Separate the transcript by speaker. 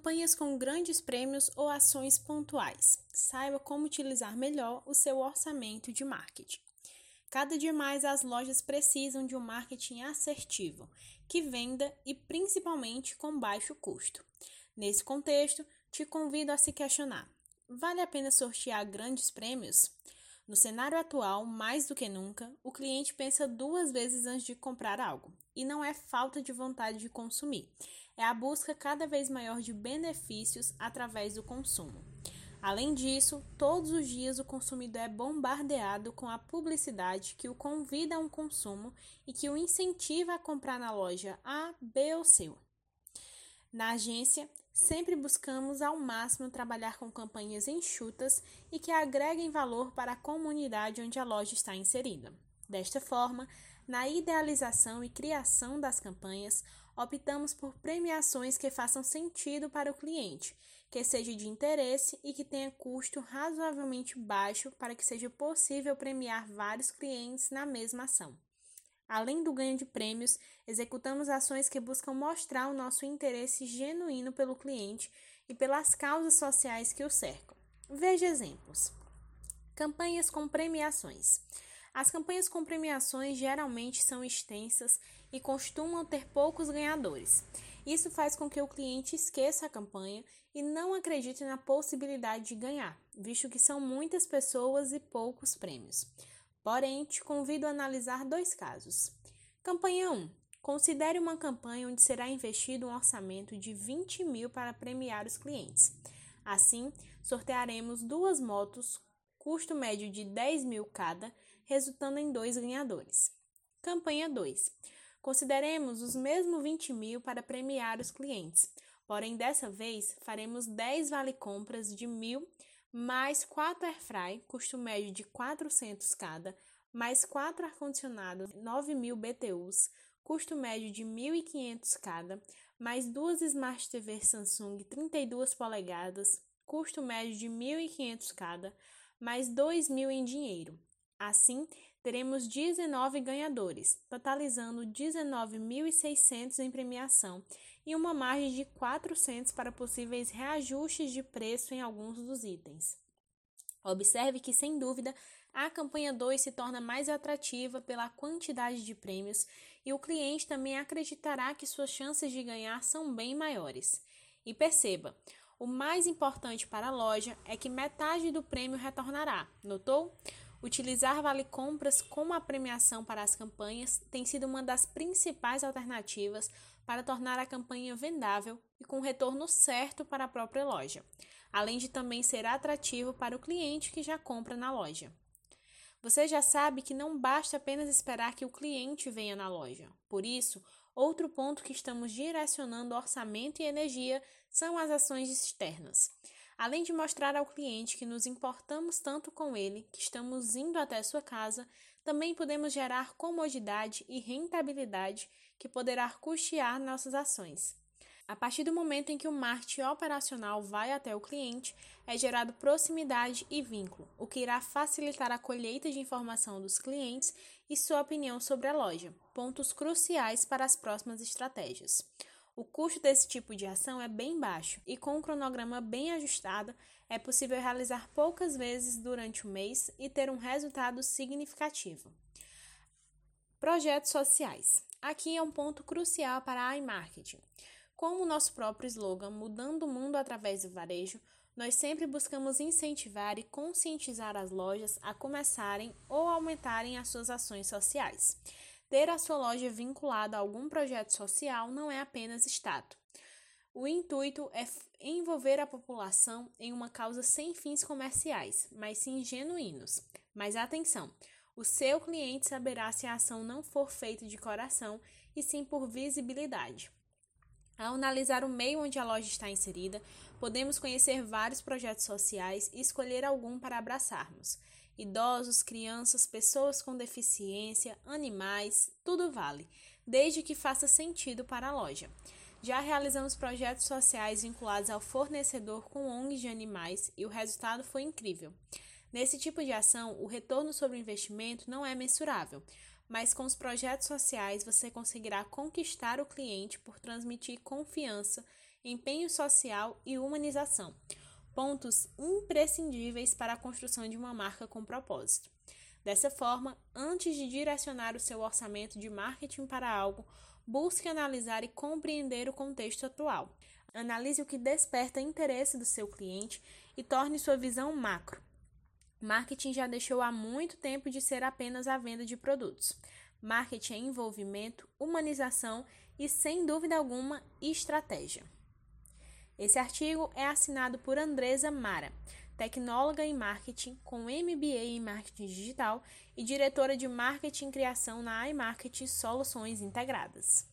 Speaker 1: Campanhas com grandes prêmios ou ações pontuais. Saiba como utilizar melhor o seu orçamento de marketing. Cada dia mais as lojas precisam de um marketing assertivo, que venda e principalmente com baixo custo. Nesse contexto, te convido a se questionar: vale a pena sortear grandes prêmios? No cenário atual, mais do que nunca, o cliente pensa duas vezes antes de comprar algo, e não é falta de vontade de consumir, é a busca cada vez maior de benefícios através do consumo. Além disso, todos os dias o consumidor é bombardeado com a publicidade que o convida a um consumo e que o incentiva a comprar na loja A, B ou C. Na agência, Sempre buscamos ao máximo trabalhar com campanhas enxutas e que agreguem valor para a comunidade onde a loja está inserida. Desta forma, na idealização e criação das campanhas, optamos por premiações que façam sentido para o cliente, que seja de interesse e que tenha custo razoavelmente baixo para que seja possível premiar vários clientes na mesma ação. Além do ganho de prêmios, executamos ações que buscam mostrar o nosso interesse genuíno pelo cliente e pelas causas sociais que o cercam. Veja exemplos. Campanhas com premiações. As campanhas com premiações geralmente são extensas e costumam ter poucos ganhadores. Isso faz com que o cliente esqueça a campanha e não acredite na possibilidade de ganhar, visto que são muitas pessoas e poucos prêmios. Porém, te convido a analisar dois casos. Campanha 1. Considere uma campanha onde será investido um orçamento de 20 mil para premiar os clientes. Assim, sortearemos duas motos, custo médio de 10 mil cada, resultando em dois ganhadores. Campanha 2. Consideremos os mesmos 20 mil para premiar os clientes, porém dessa vez faremos 10 vale-compras de mil mais 4 airfry, custo médio de 400 cada, mais 4 ar-condicionado 9.000 BTUs, custo médio de 1.500 cada, mais duas Smart TV Samsung 32 polegadas, custo médio de 1.500 cada, mais 2.000 em dinheiro. Assim, teremos 19 ganhadores, totalizando 19.600 em premiação e uma margem de 400 para possíveis reajustes de preço em alguns dos itens. Observe que, sem dúvida, a campanha 2 se torna mais atrativa pela quantidade de prêmios e o cliente também acreditará que suas chances de ganhar são bem maiores. E perceba, o mais importante para a loja é que metade do prêmio retornará, notou? Utilizar vale-compras como a premiação para as campanhas tem sido uma das principais alternativas para tornar a campanha vendável e com retorno certo para a própria loja, além de também ser atrativo para o cliente que já compra na loja. Você já sabe que não basta apenas esperar que o cliente venha na loja. Por isso, outro ponto que estamos direcionando orçamento e energia são as ações externas. Além de mostrar ao cliente que nos importamos tanto com ele, que estamos indo até sua casa, também podemos gerar comodidade e rentabilidade que poderá custear nossas ações. A partir do momento em que o marketing operacional vai até o cliente, é gerado proximidade e vínculo, o que irá facilitar a colheita de informação dos clientes e sua opinião sobre a loja, pontos cruciais para as próximas estratégias. O custo desse tipo de ação é bem baixo e, com um cronograma bem ajustado, é possível realizar poucas vezes durante o mês e ter um resultado significativo. Projetos sociais. Aqui é um ponto crucial para a iMarketing. Como o nosso próprio slogan Mudando o Mundo através do Varejo, nós sempre buscamos incentivar e conscientizar as lojas a começarem ou aumentarem as suas ações sociais. Ter a sua loja vinculada a algum projeto social não é apenas status. O intuito é envolver a população em uma causa sem fins comerciais, mas sim genuínos. Mas atenção! O seu cliente saberá se a ação não for feita de coração e sim por visibilidade. Ao analisar o meio onde a loja está inserida, podemos conhecer vários projetos sociais e escolher algum para abraçarmos. Idosos, crianças, pessoas com deficiência, animais, tudo vale, desde que faça sentido para a loja. Já realizamos projetos sociais vinculados ao fornecedor com ONGs de animais e o resultado foi incrível. Nesse tipo de ação, o retorno sobre o investimento não é mensurável, mas com os projetos sociais você conseguirá conquistar o cliente por transmitir confiança empenho social e humanização, pontos imprescindíveis para a construção de uma marca com propósito. Dessa forma, antes de direcionar o seu orçamento de marketing para algo, busque analisar e compreender o contexto atual. Analise o que desperta interesse do seu cliente e torne sua visão macro. Marketing já deixou há muito tempo de ser apenas a venda de produtos. Marketing é envolvimento, humanização e, sem dúvida alguma, estratégia. Esse artigo é assinado por Andresa Mara, tecnóloga em marketing com MBA em marketing digital e diretora de marketing e criação na iMarket Soluções Integradas.